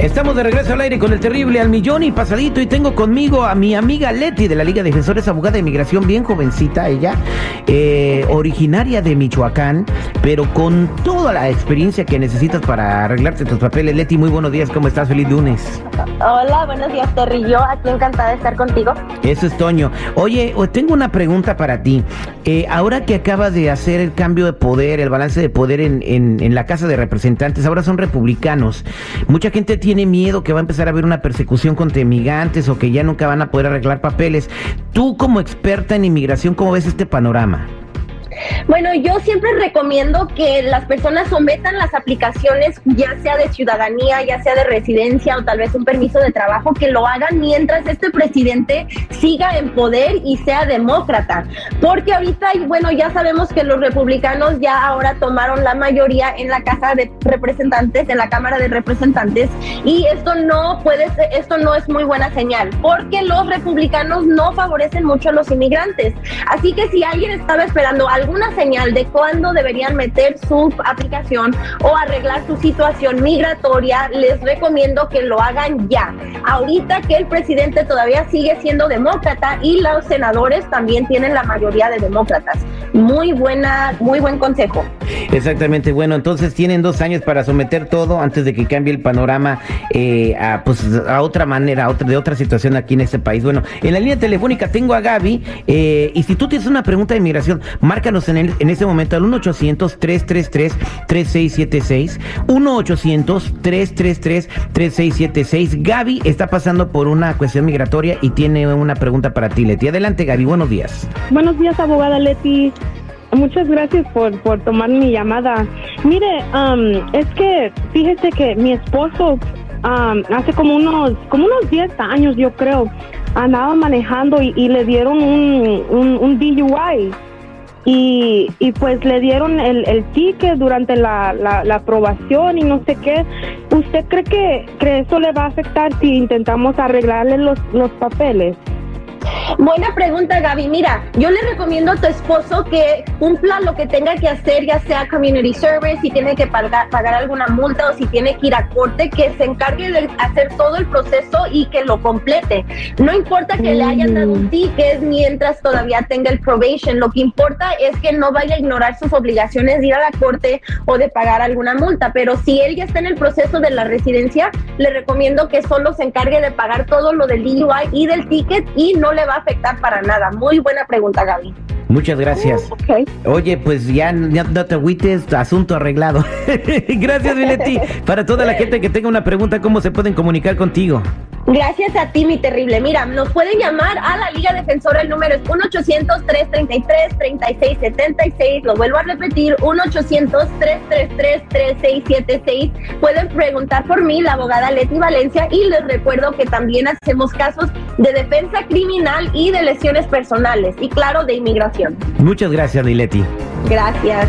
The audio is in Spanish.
Estamos de regreso al aire con el terrible al millón y pasadito y tengo conmigo a mi amiga Leti de la Liga de Defensores, abogada de inmigración, bien jovencita ella, eh, originaria de Michoacán, pero con toda la experiencia que necesitas para arreglarte tus papeles. Leti, muy buenos días, ¿cómo estás? Feliz lunes. Hola, buenos días Terry, yo aquí encantada de estar contigo. Eso es Toño. Oye, tengo una pregunta para ti. Eh, ahora que acabas de hacer el cambio de poder, el balance de poder en, en, en la Casa de Representantes, ahora son republicanos. Mucha gente tiene tiene miedo que va a empezar a haber una persecución contra inmigrantes o que ya nunca van a poder arreglar papeles. Tú como experta en inmigración, ¿cómo ves este panorama? Bueno, yo siempre recomiendo que las personas sometan las aplicaciones, ya sea de ciudadanía, ya sea de residencia o tal vez un permiso de trabajo, que lo hagan mientras este presidente siga en poder y sea demócrata. Porque ahorita, bueno, ya sabemos que los republicanos ya ahora tomaron la mayoría en la Casa de Representantes, en la Cámara de Representantes, y esto no puede ser, esto no es muy buena señal, porque los republicanos no favorecen mucho a los inmigrantes. Así que si alguien estaba esperando algo una señal de cuándo deberían meter su aplicación o arreglar su situación migratoria, les recomiendo que lo hagan ya. Ahorita que el presidente todavía sigue siendo demócrata y los senadores también tienen la mayoría de demócratas. Muy buena, muy buen consejo. Exactamente, bueno, entonces tienen dos años para someter todo antes de que cambie el panorama eh, a, pues, a otra manera, otra, de otra situación aquí en este país. Bueno, en la línea telefónica tengo a Gaby eh, y si tú tienes una pregunta de inmigración, márcanos en, el, en este momento al 1-800-333-3676. 1-800-333-3676. Gaby está pasando por una cuestión migratoria y tiene una pregunta para ti, Leti. Adelante, Gaby, buenos días. Buenos días, abogada Leti. Muchas gracias por, por tomar mi llamada. Mire, um, es que fíjese que mi esposo um, hace como unos, como unos 10 años, yo creo, andaba manejando y, le dieron un, un, un DUI. Y, y, pues le dieron el, el ticket durante la, la, la, aprobación y no sé qué. ¿Usted cree que, que eso le va a afectar si intentamos arreglarle los, los papeles? Buena pregunta, Gaby. Mira, yo le recomiendo a tu esposo que cumpla lo que tenga que hacer, ya sea community service, si tiene que pagar, pagar alguna multa o si tiene que ir a corte, que se encargue de hacer todo el proceso y que lo complete. No importa que le hayan dado un ticket mientras todavía tenga el probation, lo que importa es que no vaya a ignorar sus obligaciones de ir a la corte o de pagar alguna multa. Pero si él ya está en el proceso de la residencia, le recomiendo que solo se encargue de pagar todo lo del DUI y del ticket y no le va a afectar para nada. Muy buena pregunta, Gaby. Muchas gracias. Okay. Oye, pues ya, ya, no te agüites, asunto arreglado. gracias, Vileti. Para toda la gente que tenga una pregunta, ¿cómo se pueden comunicar contigo? Gracias a ti, mi terrible. Mira, nos pueden llamar a la Liga Defensora. El número es 1-800-333-3676. Lo vuelvo a repetir, 1-800-333-3676. Pueden preguntar por mí, la abogada Leti Valencia. Y les recuerdo que también hacemos casos de defensa criminal y de lesiones personales. Y claro, de inmigración. Muchas gracias, Lileti. Gracias.